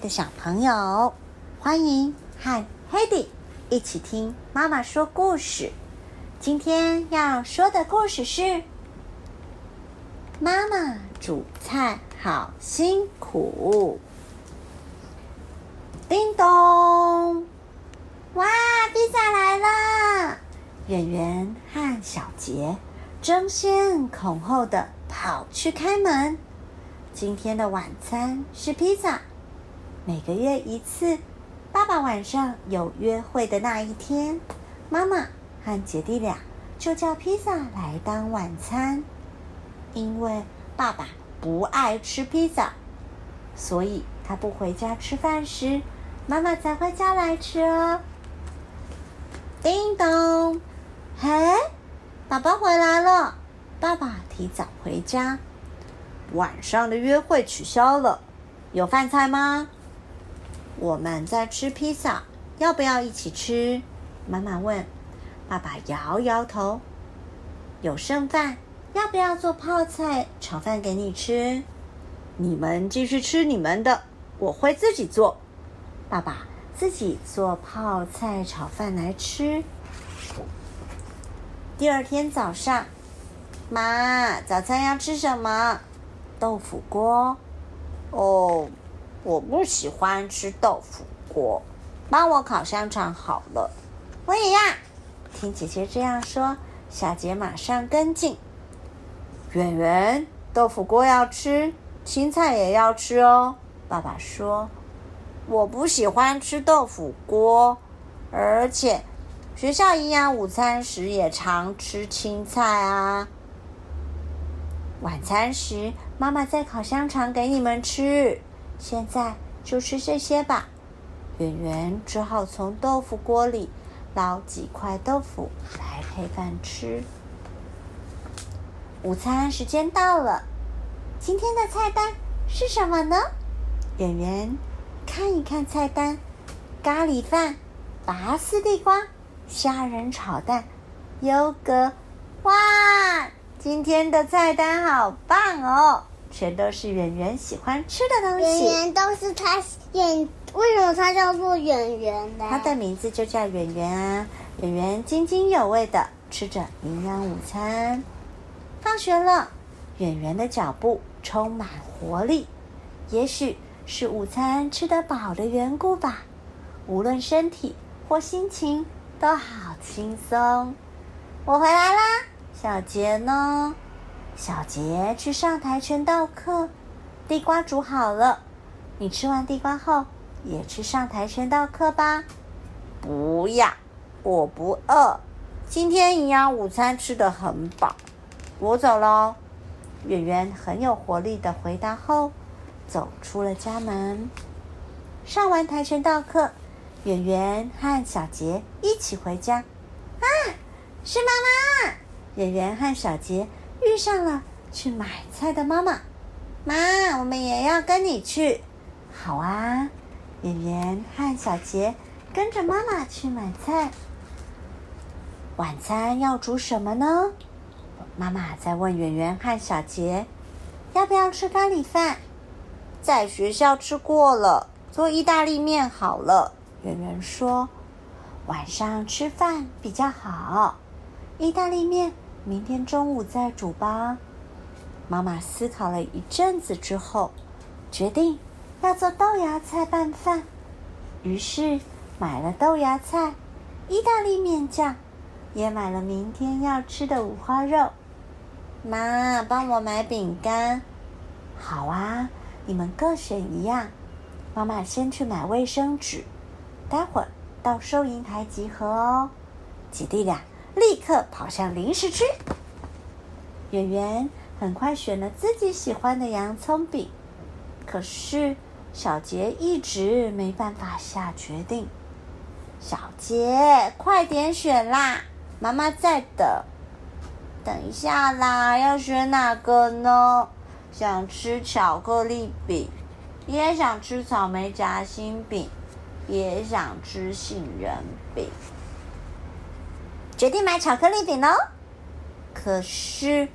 的小朋友，欢迎和 Hedy 一起听妈妈说故事。今天要说的故事是《妈妈煮菜好辛苦》。叮咚！哇，披萨来了！圆圆和小杰争先恐后的跑去开门。今天的晚餐是披萨。每个月一次，爸爸晚上有约会的那一天，妈妈和姐弟俩就叫披萨来当晚餐。因为爸爸不爱吃披萨，所以他不回家吃饭时，妈妈才会叫来吃哦。叮咚，嘿，宝宝回来了。爸爸提早回家。晚上的约会取消了，有饭菜吗？我们在吃披萨，要不要一起吃？妈妈问。爸爸摇摇头。有剩饭，要不要做泡菜炒饭给你吃？你们继续吃你们的，我会自己做。爸爸自己做泡菜炒饭来吃。第二天早上，妈，早餐要吃什么？豆腐锅，哦，我不喜欢吃豆腐锅，帮我烤香肠好了。我也要。听姐姐这样说，小杰马上跟进。圆圆，豆腐锅要吃，青菜也要吃哦。爸爸说，我不喜欢吃豆腐锅，而且学校营养午餐时也常吃青菜啊。晚餐时，妈妈在烤香肠给你们吃。现在就吃这些吧。圆圆只好从豆腐锅里捞几块豆腐来配饭吃。午餐时间到了，今天的菜单是什么呢？圆圆看一看菜单：咖喱饭、拔丝地瓜、虾仁炒蛋、优格。哇！今天的菜单好棒哦，全都是圆圆喜欢吃的东西。圆圆都是他圆，为什么他叫做圆圆呢？他的名字就叫圆圆啊！圆圆津津有味的吃着营养午餐。放学了，圆圆的脚步充满活力，也许是午餐吃得饱的缘故吧。无论身体或心情都好轻松。我回来啦。小杰呢？小杰去上跆拳道课，地瓜煮好了。你吃完地瓜后，也去上跆拳道课吧。不要，我不饿。今天营养午餐吃的很饱。我走喽。圆圆很有活力的回答后，走出了家门。上完跆拳道课，圆圆和小杰一起回家。啊，是妈妈。圆圆和小杰遇上了去买菜的妈妈，妈，我们也要跟你去。好啊，圆圆和小杰跟着妈妈去买菜。晚餐要煮什么呢？妈妈在问圆圆和小杰，要不要吃咖喱饭？在学校吃过了，做意大利面好了。圆圆说，晚上吃饭比较好，意大利面。明天中午再煮吧。妈妈思考了一阵子之后，决定要做豆芽菜拌饭。于是买了豆芽菜、意大利面酱，也买了明天要吃的五花肉。妈，帮我买饼干。好啊，你们各选一样。妈妈先去买卫生纸，待会儿到收银台集合哦。姐弟俩。立刻跑向零食区。圆圆很快选了自己喜欢的洋葱饼，可是小杰一直没办法下决定。小杰，快点选啦！妈妈在等。等一下啦，要选哪个呢？想吃巧克力饼，也想吃草莓夹心饼，也想吃杏仁饼。决定买巧克力饼喽！可是，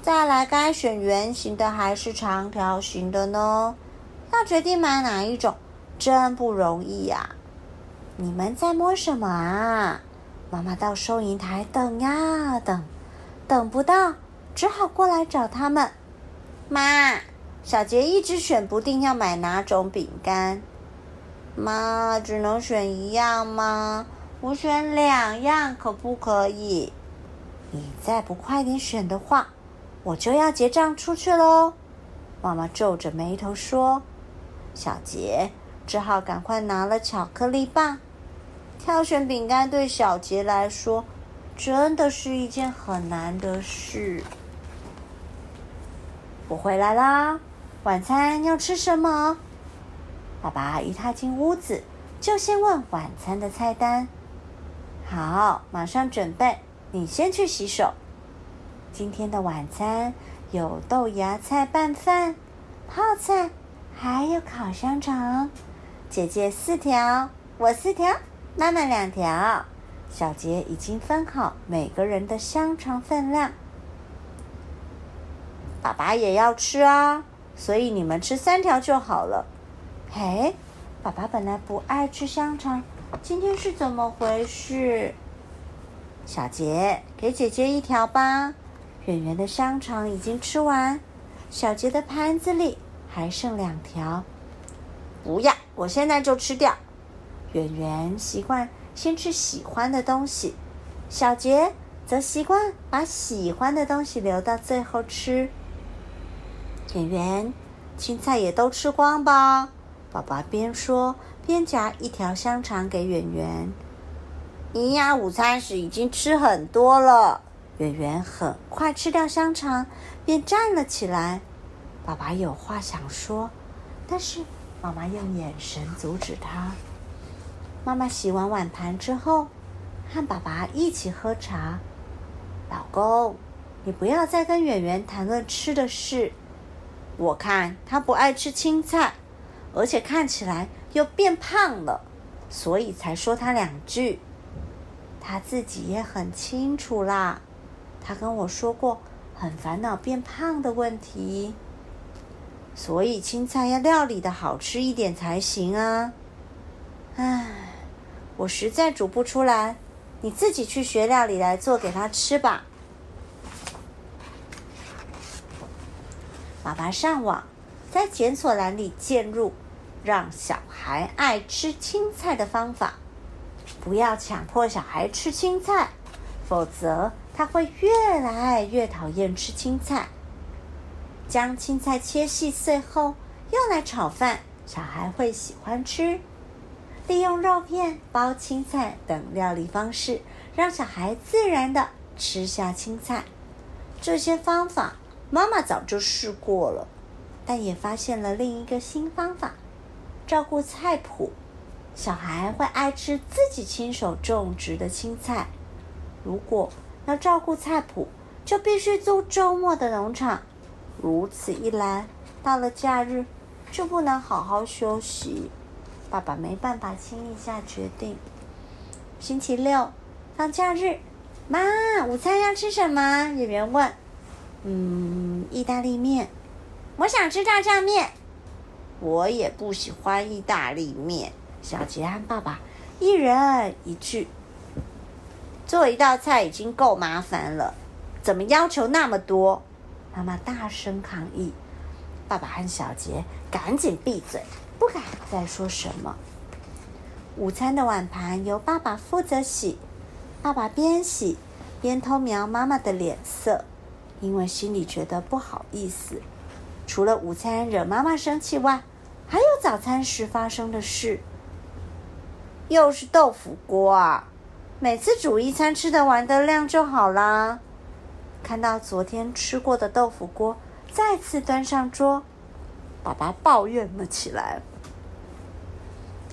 再来该选圆形的还是长条形的呢？要决定买哪一种，真不容易呀！你们在摸什么啊？妈妈到收银台等呀等，等不到，只好过来找他们。妈，小杰一直选不定要买哪种饼干。妈，只能选一样吗？我选两样，可不可以？你再不快点选的话，我就要结账出去喽。妈妈皱着眉头说：“小杰只好赶快拿了巧克力棒。挑选饼干对小杰来说，真的是一件很难的事。”我回来啦，晚餐要吃什么？爸爸一踏进屋子，就先问晚餐的菜单。好，马上准备。你先去洗手。今天的晚餐有豆芽菜拌饭、泡菜，还有烤香肠。姐姐四条，我四条，妈妈两条。小杰已经分好每个人的香肠分量。爸爸也要吃啊，所以你们吃三条就好了。嘿，爸爸本来不爱吃香肠，今天是怎么回事？小杰，给姐姐一条吧。圆圆的香肠已经吃完，小杰的盘子里还剩两条。不要，我现在就吃掉。圆圆习惯先吃喜欢的东西，小杰则习惯把喜欢的东西留到最后吃。圆圆，青菜也都吃光吧。爸爸边说边夹一条香肠给圆圆。营养午餐时已经吃很多了。圆圆很快吃掉香肠，便站了起来。爸爸有话想说，但是妈妈用眼神阻止他。妈妈洗完碗盘之后，和爸爸一起喝茶。老公，你不要再跟圆圆谈论吃的事。我看他不爱吃青菜，而且看起来又变胖了，所以才说他两句。他自己也很清楚啦，他跟我说过很烦恼变胖的问题，所以青菜要料理的好吃一点才行啊。唉，我实在煮不出来，你自己去学料理来做给他吃吧。爸爸上网，在检索栏里键入让小孩爱吃青菜的方法。不要强迫小孩吃青菜，否则他会越来越讨厌吃青菜。将青菜切细碎后，用来炒饭，小孩会喜欢吃。利用肉片包青菜等料理方式，让小孩自然的吃下青菜。这些方法妈妈早就试过了，但也发现了另一个新方法：照顾菜谱。小孩会爱吃自己亲手种植的青菜。如果要照顾菜谱，就必须租周末的农场。如此一来，到了假日就不能好好休息。爸爸没办法轻易下决定。星期六，放假日，妈，午餐要吃什么？演员问。嗯，意大利面。我想吃炸酱面。我也不喜欢意大利面。小杰和爸爸一人一句：“做一道菜已经够麻烦了，怎么要求那么多？”妈妈大声抗议。爸爸和小杰赶紧闭嘴，不敢再说什么。午餐的碗盘由爸爸负责洗，爸爸边洗边偷瞄妈妈的脸色，因为心里觉得不好意思。除了午餐惹妈妈生气外，还有早餐时发生的事。又是豆腐锅啊！每次煮一餐吃得完的量就好啦。看到昨天吃过的豆腐锅再次端上桌，爸爸抱怨了起来：“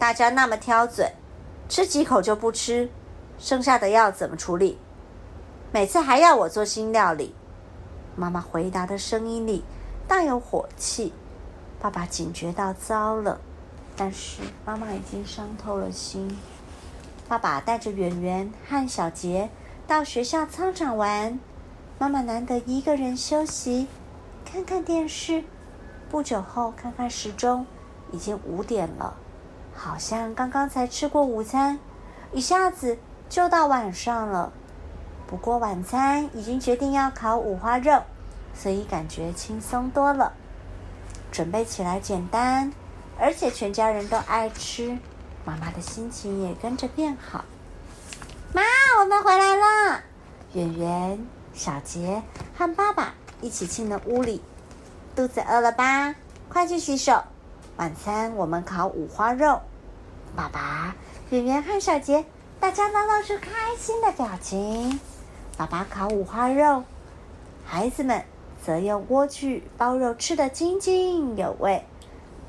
大家那么挑嘴，吃几口就不吃，剩下的要怎么处理？每次还要我做新料理。”妈妈回答的声音里带有火气。爸爸警觉到，糟了。但是妈妈已经伤透了心。爸爸带着圆圆和小杰到学校操场玩，妈妈难得一个人休息，看看电视。不久后，看看时钟，已经五点了。好像刚刚才吃过午餐，一下子就到晚上了。不过晚餐已经决定要烤五花肉，所以感觉轻松多了。准备起来简单，而且全家人都爱吃，妈妈的心情也跟着变好。妈，我们回来了！圆圆、小杰和爸爸一起进了屋里。肚子饿了吧？快去洗手。晚餐我们烤五花肉。爸爸、圆圆和小杰，大家都露出开心的表情。爸爸烤五花肉，孩子们则用莴苣包肉，吃得津津有味。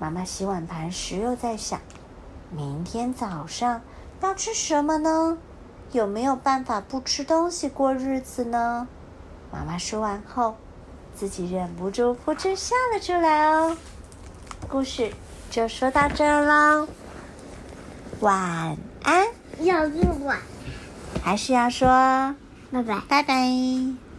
妈妈洗碗盘时又在想：明天早上要吃什么呢？有没有办法不吃东西过日子呢？妈妈说完后，自己忍不住扑哧笑了出来哦。故事就说到这儿喽，晚安。要是晚，还是要说拜拜。拜拜。